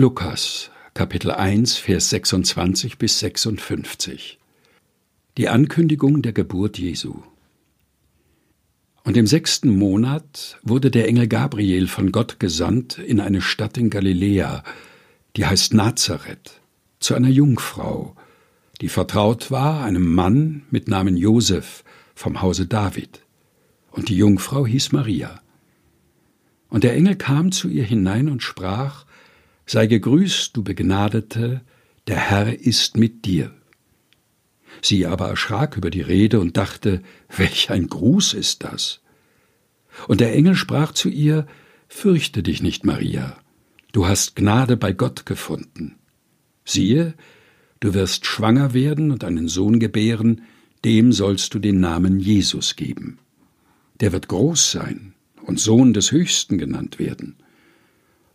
Lukas, Kapitel 1, Vers 26 bis 56. Die Ankündigung der Geburt Jesu. Und im sechsten Monat wurde der Engel Gabriel von Gott gesandt in eine Stadt in Galiläa, die heißt Nazareth, zu einer Jungfrau, die vertraut war einem Mann mit Namen Josef vom Hause David. Und die Jungfrau hieß Maria. Und der Engel kam zu ihr hinein und sprach, Sei gegrüßt, du Begnadete, der Herr ist mit dir. Sie aber erschrak über die Rede und dachte, welch ein Gruß ist das? Und der Engel sprach zu ihr, Fürchte dich nicht, Maria, du hast Gnade bei Gott gefunden. Siehe, du wirst schwanger werden und einen Sohn gebären, dem sollst du den Namen Jesus geben. Der wird groß sein und Sohn des Höchsten genannt werden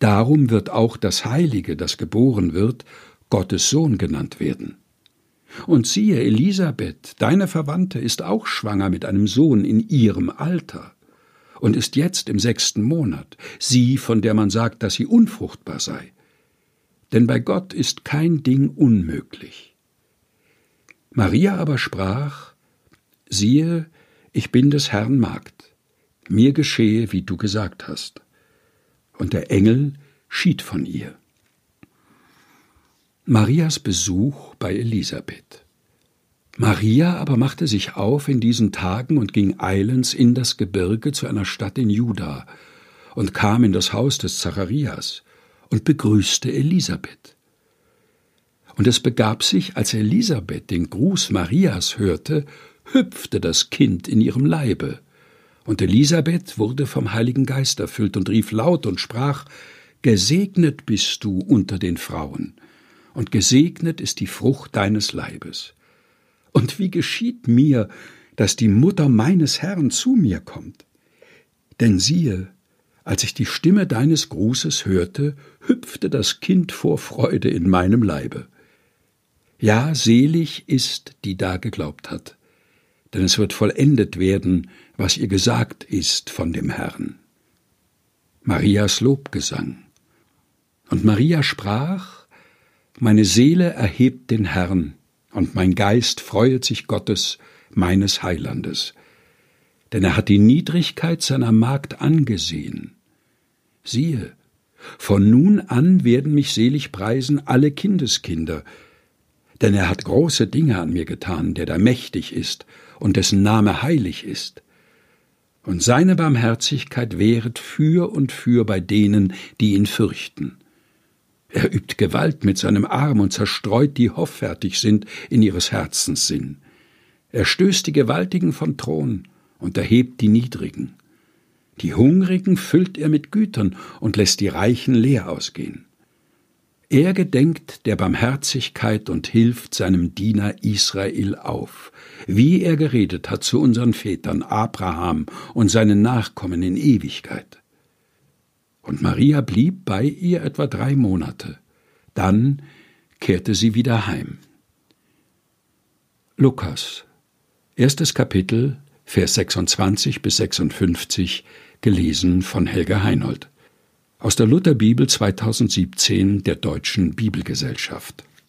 Darum wird auch das Heilige, das geboren wird, Gottes Sohn genannt werden. Und siehe, Elisabeth, deine Verwandte, ist auch schwanger mit einem Sohn in ihrem Alter und ist jetzt im sechsten Monat, sie, von der man sagt, dass sie unfruchtbar sei. Denn bei Gott ist kein Ding unmöglich. Maria aber sprach, siehe, ich bin des Herrn Magd, mir geschehe, wie du gesagt hast und der Engel schied von ihr. Marias Besuch bei Elisabeth. Maria aber machte sich auf in diesen Tagen und ging eilends in das Gebirge zu einer Stadt in Juda und kam in das Haus des Zacharias und begrüßte Elisabeth. Und es begab sich, als Elisabeth den Gruß Marias hörte, hüpfte das Kind in ihrem Leibe, und Elisabeth wurde vom Heiligen Geist erfüllt und rief laut und sprach, Gesegnet bist du unter den Frauen, und gesegnet ist die Frucht deines Leibes. Und wie geschieht mir, dass die Mutter meines Herrn zu mir kommt? Denn siehe, als ich die Stimme deines Grußes hörte, hüpfte das Kind vor Freude in meinem Leibe. Ja, selig ist, die da geglaubt hat denn es wird vollendet werden, was ihr gesagt ist von dem Herrn. Marias Lobgesang. Und Maria sprach, Meine Seele erhebt den Herrn, und mein Geist freuet sich Gottes, meines Heilandes. Denn er hat die Niedrigkeit seiner Magd angesehen. Siehe, von nun an werden mich selig preisen alle Kindeskinder, denn er hat große Dinge an mir getan, der da mächtig ist und dessen Name heilig ist. Und seine Barmherzigkeit währet für und für bei denen, die ihn fürchten. Er übt Gewalt mit seinem Arm und zerstreut die hoffärtig sind in ihres Herzens Sinn. Er stößt die Gewaltigen vom Thron und erhebt die Niedrigen. Die Hungrigen füllt er mit Gütern und lässt die Reichen leer ausgehen. Er gedenkt der Barmherzigkeit und hilft seinem Diener Israel auf, wie er geredet hat zu unseren Vätern Abraham und seinen Nachkommen in Ewigkeit. Und Maria blieb bei ihr etwa drei Monate. Dann kehrte sie wieder heim. Lukas, erstes Kapitel, Vers 26 bis 56, gelesen von Helga Heinold aus der Lutherbibel 2017 der Deutschen Bibelgesellschaft.